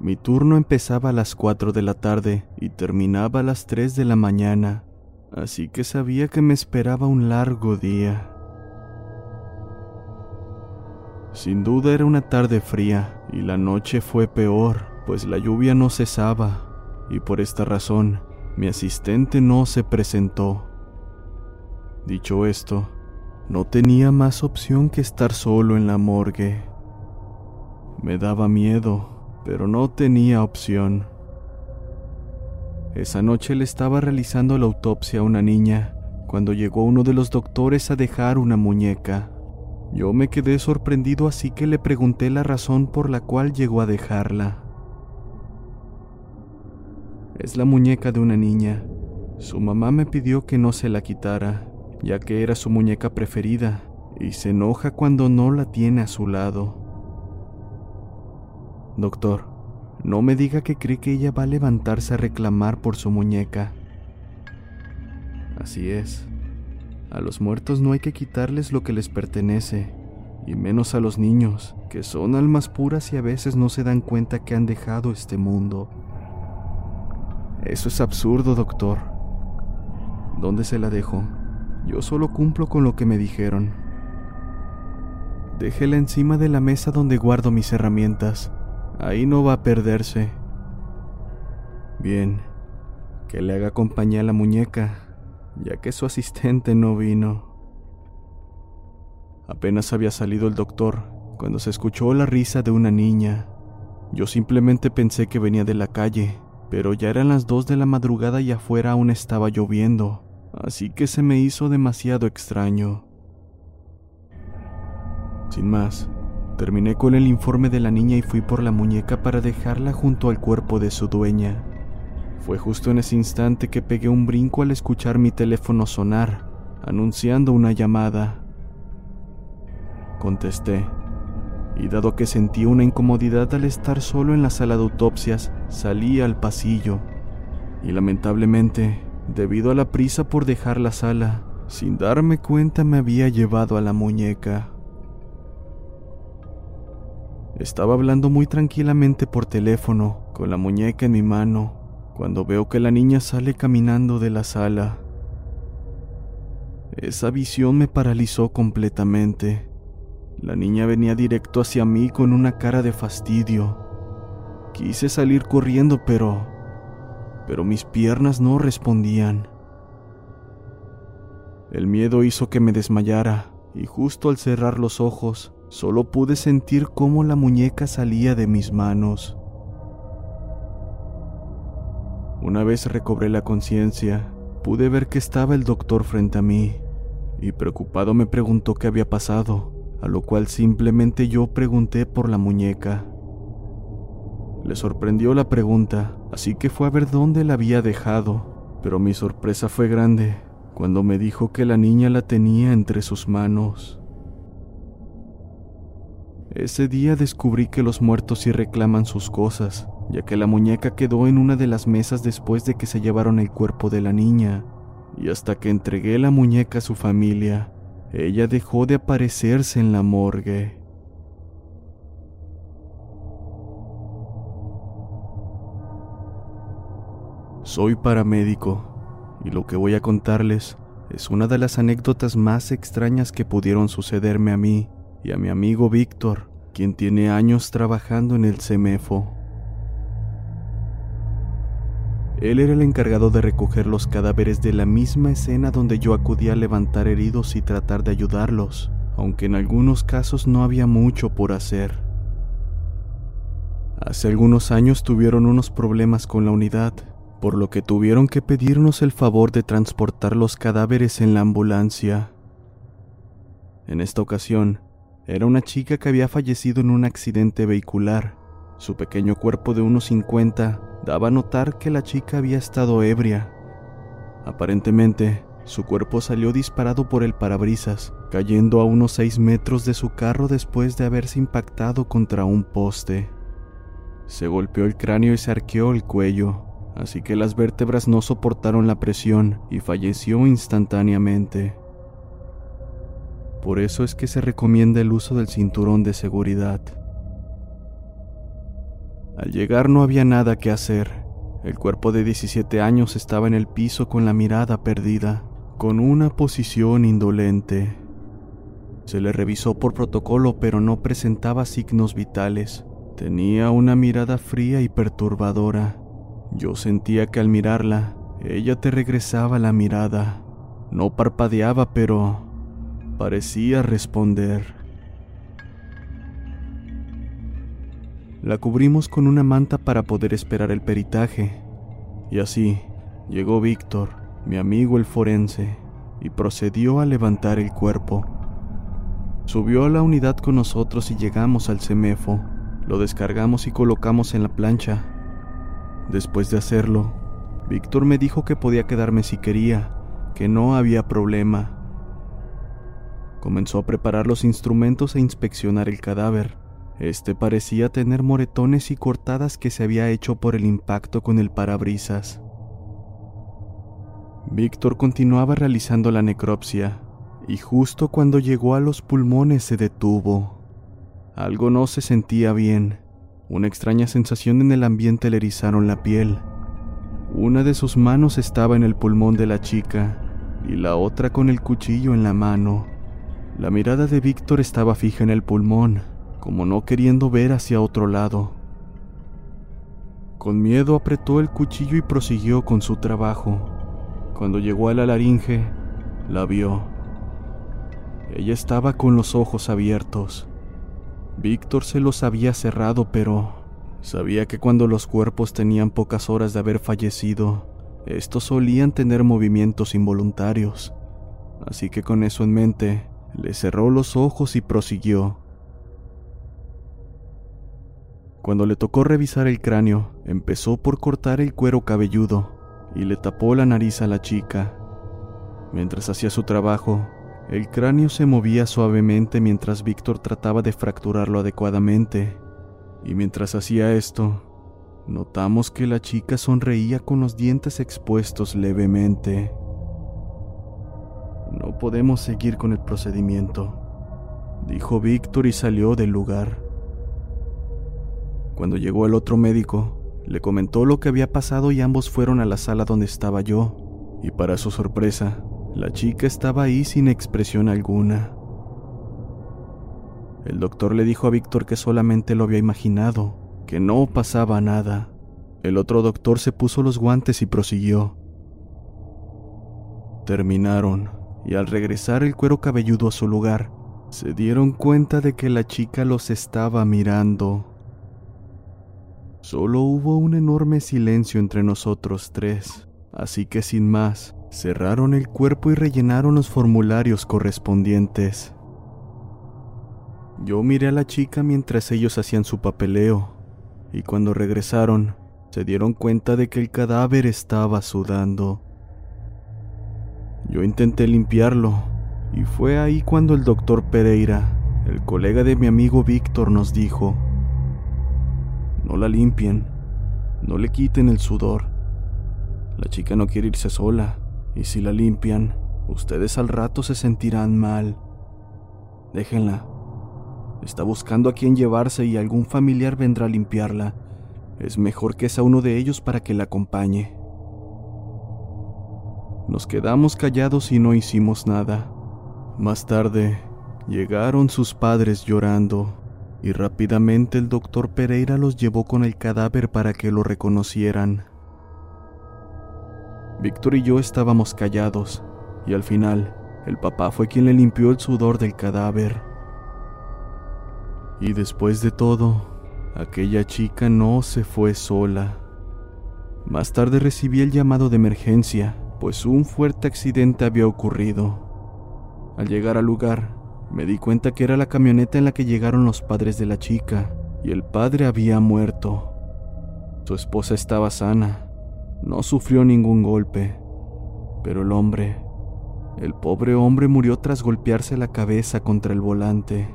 Mi turno empezaba a las 4 de la tarde y terminaba a las 3 de la mañana, así que sabía que me esperaba un largo día. Sin duda era una tarde fría y la noche fue peor, pues la lluvia no cesaba, y por esta razón mi asistente no se presentó. Dicho esto, no tenía más opción que estar solo en la morgue. Me daba miedo, pero no tenía opción. Esa noche le estaba realizando la autopsia a una niña cuando llegó uno de los doctores a dejar una muñeca. Yo me quedé sorprendido así que le pregunté la razón por la cual llegó a dejarla. Es la muñeca de una niña. Su mamá me pidió que no se la quitara, ya que era su muñeca preferida, y se enoja cuando no la tiene a su lado. Doctor, no me diga que cree que ella va a levantarse a reclamar por su muñeca. Así es. A los muertos no hay que quitarles lo que les pertenece, y menos a los niños, que son almas puras y a veces no se dan cuenta que han dejado este mundo. Eso es absurdo, doctor. ¿Dónde se la dejo? Yo solo cumplo con lo que me dijeron. Déjela encima de la mesa donde guardo mis herramientas. Ahí no va a perderse. Bien, que le haga compañía a la muñeca, ya que su asistente no vino. Apenas había salido el doctor cuando se escuchó la risa de una niña. Yo simplemente pensé que venía de la calle, pero ya eran las dos de la madrugada y afuera aún estaba lloviendo, así que se me hizo demasiado extraño. Sin más, terminé con el informe de la niña y fui por la muñeca para dejarla junto al cuerpo de su dueña. Fue justo en ese instante que pegué un brinco al escuchar mi teléfono sonar, anunciando una llamada. Contesté, y dado que sentí una incomodidad al estar solo en la sala de autopsias, salí al pasillo. Y lamentablemente, debido a la prisa por dejar la sala, sin darme cuenta me había llevado a la muñeca. Estaba hablando muy tranquilamente por teléfono, con la muñeca en mi mano, cuando veo que la niña sale caminando de la sala. Esa visión me paralizó completamente. La niña venía directo hacia mí con una cara de fastidio. Quise salir corriendo, pero... pero mis piernas no respondían. El miedo hizo que me desmayara, y justo al cerrar los ojos, solo pude sentir cómo la muñeca salía de mis manos. Una vez recobré la conciencia, pude ver que estaba el doctor frente a mí, y preocupado me preguntó qué había pasado, a lo cual simplemente yo pregunté por la muñeca. Le sorprendió la pregunta, así que fue a ver dónde la había dejado, pero mi sorpresa fue grande cuando me dijo que la niña la tenía entre sus manos. Ese día descubrí que los muertos sí reclaman sus cosas, ya que la muñeca quedó en una de las mesas después de que se llevaron el cuerpo de la niña, y hasta que entregué la muñeca a su familia, ella dejó de aparecerse en la morgue. Soy paramédico, y lo que voy a contarles es una de las anécdotas más extrañas que pudieron sucederme a mí y a mi amigo Víctor, quien tiene años trabajando en el CEMEFO. Él era el encargado de recoger los cadáveres de la misma escena donde yo acudí a levantar heridos y tratar de ayudarlos, aunque en algunos casos no había mucho por hacer. Hace algunos años tuvieron unos problemas con la unidad, por lo que tuvieron que pedirnos el favor de transportar los cadáveres en la ambulancia. En esta ocasión, era una chica que había fallecido en un accidente vehicular. Su pequeño cuerpo de unos 50 daba a notar que la chica había estado ebria. Aparentemente, su cuerpo salió disparado por el parabrisas, cayendo a unos 6 metros de su carro después de haberse impactado contra un poste. Se golpeó el cráneo y se arqueó el cuello, así que las vértebras no soportaron la presión y falleció instantáneamente. Por eso es que se recomienda el uso del cinturón de seguridad. Al llegar no había nada que hacer. El cuerpo de 17 años estaba en el piso con la mirada perdida, con una posición indolente. Se le revisó por protocolo pero no presentaba signos vitales. Tenía una mirada fría y perturbadora. Yo sentía que al mirarla, ella te regresaba la mirada. No parpadeaba, pero parecía responder. La cubrimos con una manta para poder esperar el peritaje. Y así llegó Víctor, mi amigo el forense, y procedió a levantar el cuerpo. Subió a la unidad con nosotros y llegamos al CEMEFO. Lo descargamos y colocamos en la plancha. Después de hacerlo, Víctor me dijo que podía quedarme si quería, que no había problema. Comenzó a preparar los instrumentos e inspeccionar el cadáver. Este parecía tener moretones y cortadas que se había hecho por el impacto con el parabrisas. Víctor continuaba realizando la necropsia, y justo cuando llegó a los pulmones se detuvo. Algo no se sentía bien. Una extraña sensación en el ambiente le erizaron la piel. Una de sus manos estaba en el pulmón de la chica y la otra con el cuchillo en la mano. La mirada de Víctor estaba fija en el pulmón, como no queriendo ver hacia otro lado. Con miedo apretó el cuchillo y prosiguió con su trabajo. Cuando llegó a la laringe, la vio. Ella estaba con los ojos abiertos. Víctor se los había cerrado, pero sabía que cuando los cuerpos tenían pocas horas de haber fallecido, estos solían tener movimientos involuntarios. Así que con eso en mente, le cerró los ojos y prosiguió. Cuando le tocó revisar el cráneo, empezó por cortar el cuero cabelludo y le tapó la nariz a la chica. Mientras hacía su trabajo, el cráneo se movía suavemente mientras Víctor trataba de fracturarlo adecuadamente. Y mientras hacía esto, notamos que la chica sonreía con los dientes expuestos levemente. No podemos seguir con el procedimiento, dijo Víctor y salió del lugar. Cuando llegó el otro médico, le comentó lo que había pasado y ambos fueron a la sala donde estaba yo, y para su sorpresa, la chica estaba ahí sin expresión alguna. El doctor le dijo a Víctor que solamente lo había imaginado, que no pasaba nada. El otro doctor se puso los guantes y prosiguió. Terminaron y al regresar el cuero cabelludo a su lugar, se dieron cuenta de que la chica los estaba mirando. Solo hubo un enorme silencio entre nosotros tres, así que sin más, cerraron el cuerpo y rellenaron los formularios correspondientes. Yo miré a la chica mientras ellos hacían su papeleo, y cuando regresaron, se dieron cuenta de que el cadáver estaba sudando. Yo intenté limpiarlo y fue ahí cuando el doctor Pereira, el colega de mi amigo Víctor nos dijo, no la limpien, no le quiten el sudor. La chica no quiere irse sola, y si la limpian, ustedes al rato se sentirán mal. Déjenla. Está buscando a quien llevarse y algún familiar vendrá a limpiarla. Es mejor que sea uno de ellos para que la acompañe. Nos quedamos callados y no hicimos nada. Más tarde, llegaron sus padres llorando y rápidamente el doctor Pereira los llevó con el cadáver para que lo reconocieran. Víctor y yo estábamos callados y al final el papá fue quien le limpió el sudor del cadáver. Y después de todo, aquella chica no se fue sola. Más tarde recibí el llamado de emergencia pues un fuerte accidente había ocurrido. Al llegar al lugar, me di cuenta que era la camioneta en la que llegaron los padres de la chica, y el padre había muerto. Su esposa estaba sana, no sufrió ningún golpe, pero el hombre, el pobre hombre murió tras golpearse la cabeza contra el volante.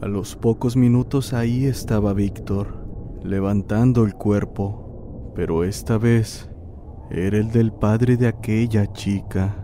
A los pocos minutos ahí estaba Víctor, levantando el cuerpo, pero esta vez era el del padre de aquella chica.